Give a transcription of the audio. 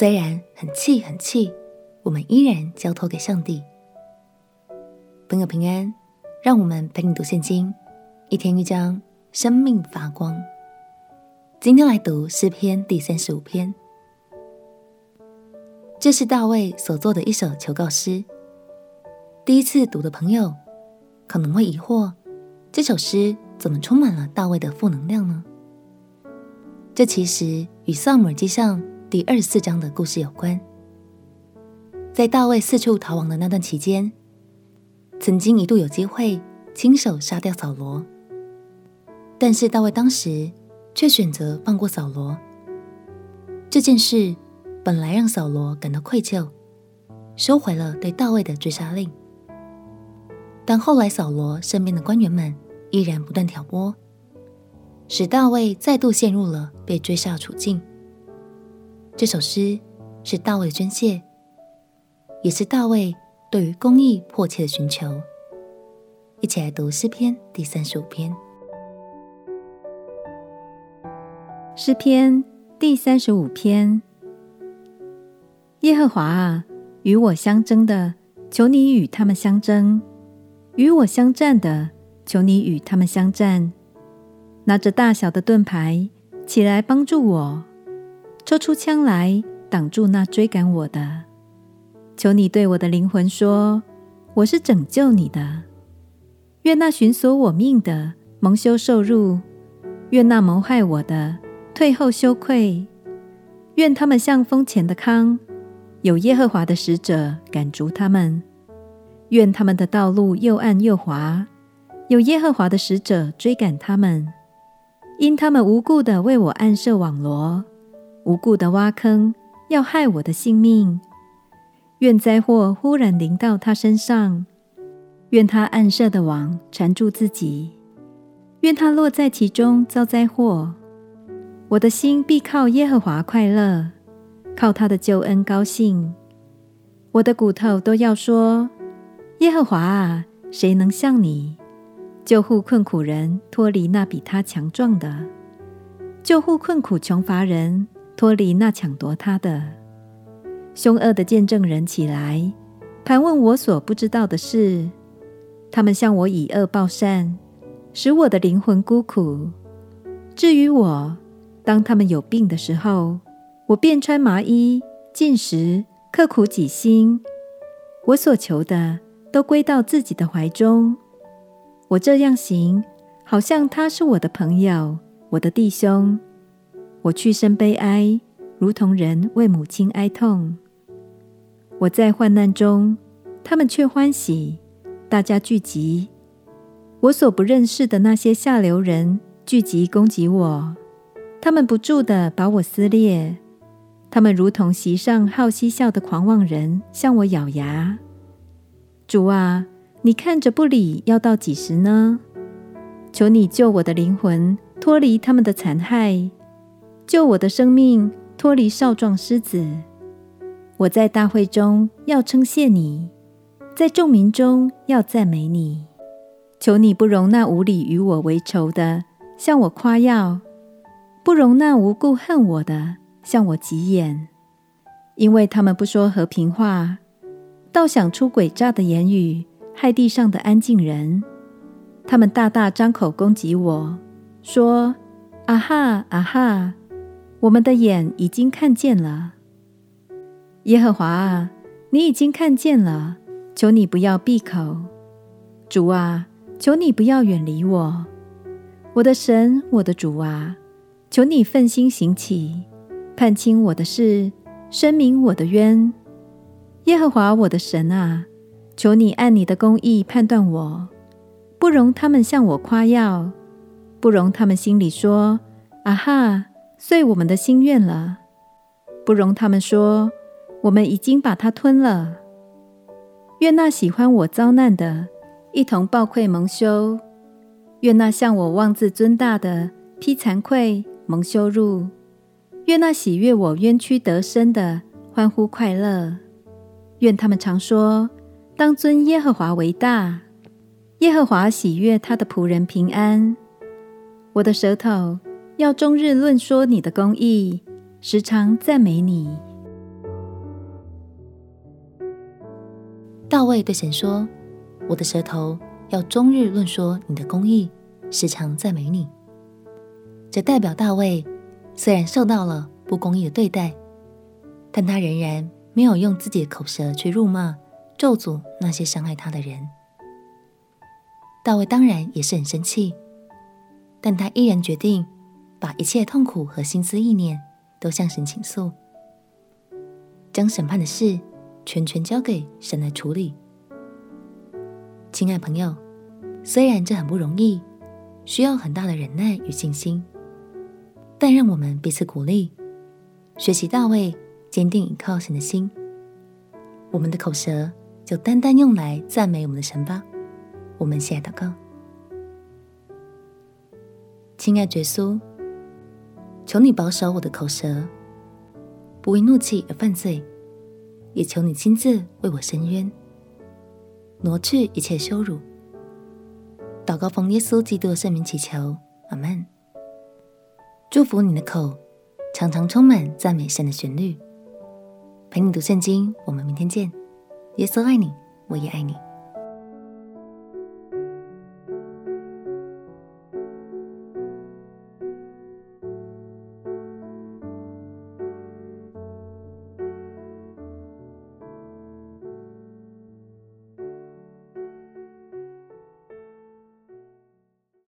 虽然很气很气，我们依然交托给上帝。朋友平安，让我们陪你读圣经，一天一章，生命发光。今天来读诗篇第三十五篇，这是大卫所作的一首求告诗。第一次读的朋友可能会疑惑，这首诗怎么充满了大卫的负能量呢？这其实与萨姆耳记上第二十四章的故事有关。在大卫四处逃亡的那段期间，曾经一度有机会亲手杀掉扫罗，但是大卫当时却选择放过扫罗。这件事本来让扫罗感到愧疚，收回了对大卫的追杀令。但后来扫罗身边的官员们依然不断挑拨，使大卫再度陷入了被追杀的处境。这首诗是大卫的宣泄，也是大卫。对于公益迫切的寻求，一起来读诗篇第三十五篇。诗篇第三十五篇：耶和华啊，与我相争的，求你与他们相争；与我相战的，求你与他们相战。拿着大小的盾牌，起来帮助我；抽出枪来，挡住那追赶我的。求你对我的灵魂说：“我是拯救你的。”愿那寻索我命的蒙羞受辱，愿那谋害我的退后羞愧。愿他们像风前的糠，有耶和华的使者赶逐他们。愿他们的道路又暗又滑，有耶和华的使者追赶他们。因他们无故的为我暗设网罗，无故的挖坑，要害我的性命。愿灾祸忽然临到他身上，愿他暗设的网缠住自己，愿他落在其中遭灾祸。我的心必靠耶和华快乐，靠他的救恩高兴。我的骨头都要说：耶和华啊，谁能像你？救护困苦人脱离那比他强壮的，救护困苦穷乏人脱离那抢夺他的。凶恶的见证人起来，盘问我所不知道的事。他们向我以恶报善，使我的灵魂孤苦。至于我，当他们有病的时候，我便穿麻衣，禁食，刻苦己心。我所求的都归到自己的怀中。我这样行，好像他是我的朋友，我的弟兄。我去身悲哀，如同人为母亲哀痛。我在患难中，他们却欢喜，大家聚集。我所不认识的那些下流人聚集攻击我，他们不住地把我撕裂。他们如同席上好嬉笑的狂妄人，向我咬牙。主啊，你看着不理，要到几时呢？求你救我的灵魂脱离他们的残害，救我的生命脱离少壮狮子。我在大会中要称谢你，在众民中要赞美你。求你不容那无理与我为仇的向我夸耀，不容那无故恨我的向我急眼，因为他们不说和平话，倒想出诡诈的言语，害地上的安静人。他们大大张口攻击我，说：“啊哈，啊哈！我们的眼已经看见了。”耶和华啊，你已经看见了，求你不要闭口。主啊，求你不要远离我。我的神，我的主啊，求你奋心行起，判清我的事，申明我的冤。耶和华我的神啊，求你按你的公义判断我，不容他们向我夸耀，不容他们心里说：“啊哈，遂我们的心愿了。”不容他们说。我们已经把他吞了。愿那喜欢我遭难的，一同抱愧蒙羞；愿那向我妄自尊大的，披惭愧蒙羞辱；愿那喜悦我冤屈得生的，欢呼快乐。愿他们常说：当尊耶和华为大。耶和华喜悦他的仆人平安。我的舌头要终日论说你的公义，时常赞美你。大卫对神说：“我的舌头要终日论说你的公义，时常赞美你。”这代表大卫虽然受到了不公义的对待，但他仍然没有用自己的口舌去辱骂、咒诅那些伤害他的人。大卫当然也是很生气，但他依然决定把一切痛苦和心思意念都向神倾诉，将审判的事全权交给神来处理。亲爱朋友，虽然这很不容易，需要很大的忍耐与信心，但让我们彼此鼓励，学习大卫坚定依靠神的心。我们的口舌就单单用来赞美我们的神吧。我们先祷告，亲爱耶稣，求你保守我的口舌，不为怒气而犯罪，也求你亲自为我伸冤，挪去一切羞辱。祷告奉耶稣基督的圣名祈求，阿门。祝福你的口，常常充满赞美神的旋律。陪你读圣经，我们明天见。耶稣爱你，我也爱你。